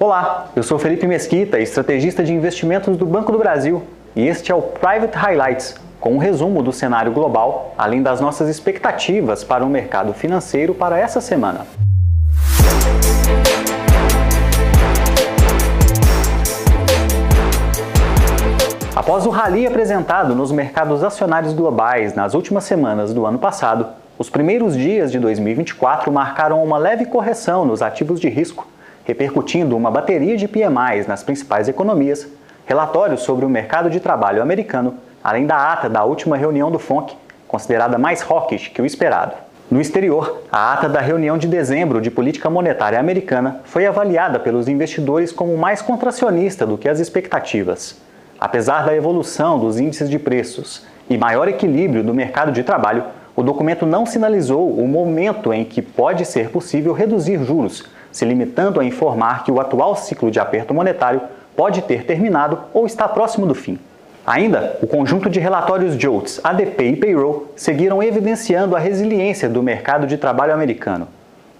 Olá, eu sou Felipe Mesquita, estrategista de investimentos do Banco do Brasil, e este é o Private Highlights, com um resumo do cenário global, além das nossas expectativas para o mercado financeiro para essa semana. Após o rally apresentado nos mercados acionários globais nas últimas semanas do ano passado, os primeiros dias de 2024 marcaram uma leve correção nos ativos de risco, repercutindo uma bateria de PMIs nas principais economias, relatórios sobre o mercado de trabalho americano, além da ata da última reunião do FONC, considerada mais hawkish que o esperado. No exterior, a ata da reunião de dezembro de política monetária americana foi avaliada pelos investidores como mais contracionista do que as expectativas. Apesar da evolução dos índices de preços e maior equilíbrio do mercado de trabalho, o documento não sinalizou o momento em que pode ser possível reduzir juros, se limitando a informar que o atual ciclo de aperto monetário pode ter terminado ou está próximo do fim. Ainda, o conjunto de relatórios JOLTS, ADP e Payroll seguiram evidenciando a resiliência do mercado de trabalho americano.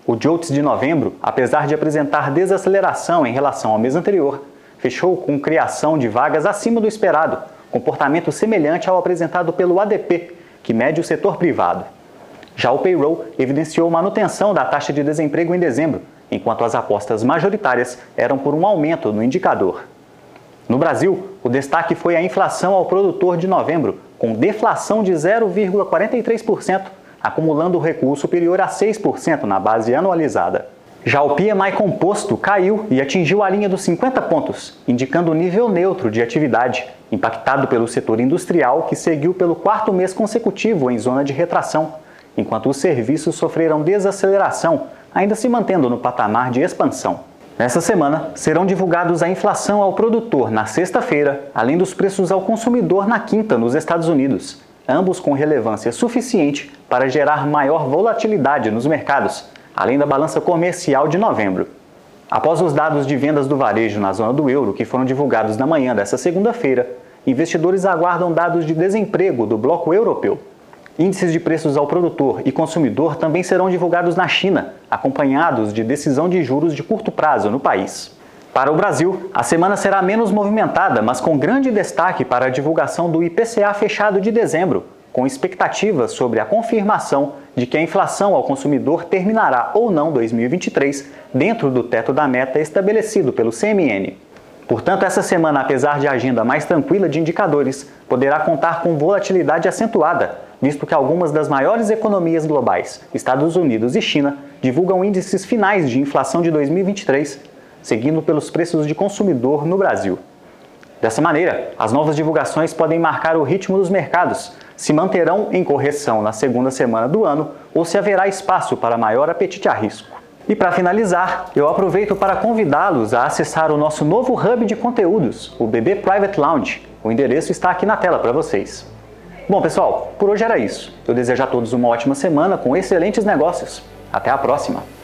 O JOLTS de novembro, apesar de apresentar desaceleração em relação ao mês anterior, fechou com criação de vagas acima do esperado, comportamento semelhante ao apresentado pelo ADP, que mede o setor privado. Já o payroll evidenciou manutenção da taxa de desemprego em dezembro, enquanto as apostas majoritárias eram por um aumento no indicador. No Brasil, o destaque foi a inflação ao produtor de novembro, com deflação de 0,43%, acumulando recuo superior a 6% na base anualizada. Já o PMI composto caiu e atingiu a linha dos 50 pontos, indicando nível neutro de atividade, impactado pelo setor industrial que seguiu pelo quarto mês consecutivo em zona de retração, enquanto os serviços sofreram desaceleração, ainda se mantendo no patamar de expansão. Nessa semana, serão divulgados a inflação ao produtor na sexta-feira, além dos preços ao consumidor na quinta nos Estados Unidos, ambos com relevância suficiente para gerar maior volatilidade nos mercados, além da balança comercial de novembro. Após os dados de vendas do varejo na zona do euro, que foram divulgados na manhã desta segunda-feira, investidores aguardam dados de desemprego do bloco europeu. Índices de preços ao produtor e consumidor também serão divulgados na China, acompanhados de decisão de juros de curto prazo no país. Para o Brasil, a semana será menos movimentada, mas com grande destaque para a divulgação do IPCA fechado de dezembro, com expectativas sobre a confirmação de que a inflação ao consumidor terminará ou não 2023 dentro do teto da meta estabelecido pelo CMN. Portanto, essa semana, apesar de agenda mais tranquila de indicadores, poderá contar com volatilidade acentuada, visto que algumas das maiores economias globais, Estados Unidos e China, divulgam índices finais de inflação de 2023, seguindo pelos preços de consumidor no Brasil. Dessa maneira, as novas divulgações podem marcar o ritmo dos mercados, se manterão em correção na segunda semana do ano ou se haverá espaço para maior apetite a risco. E para finalizar, eu aproveito para convidá-los a acessar o nosso novo hub de conteúdos, o BB Private Lounge. O endereço está aqui na tela para vocês. Bom, pessoal, por hoje era isso. Eu desejo a todos uma ótima semana com excelentes negócios. Até a próxima!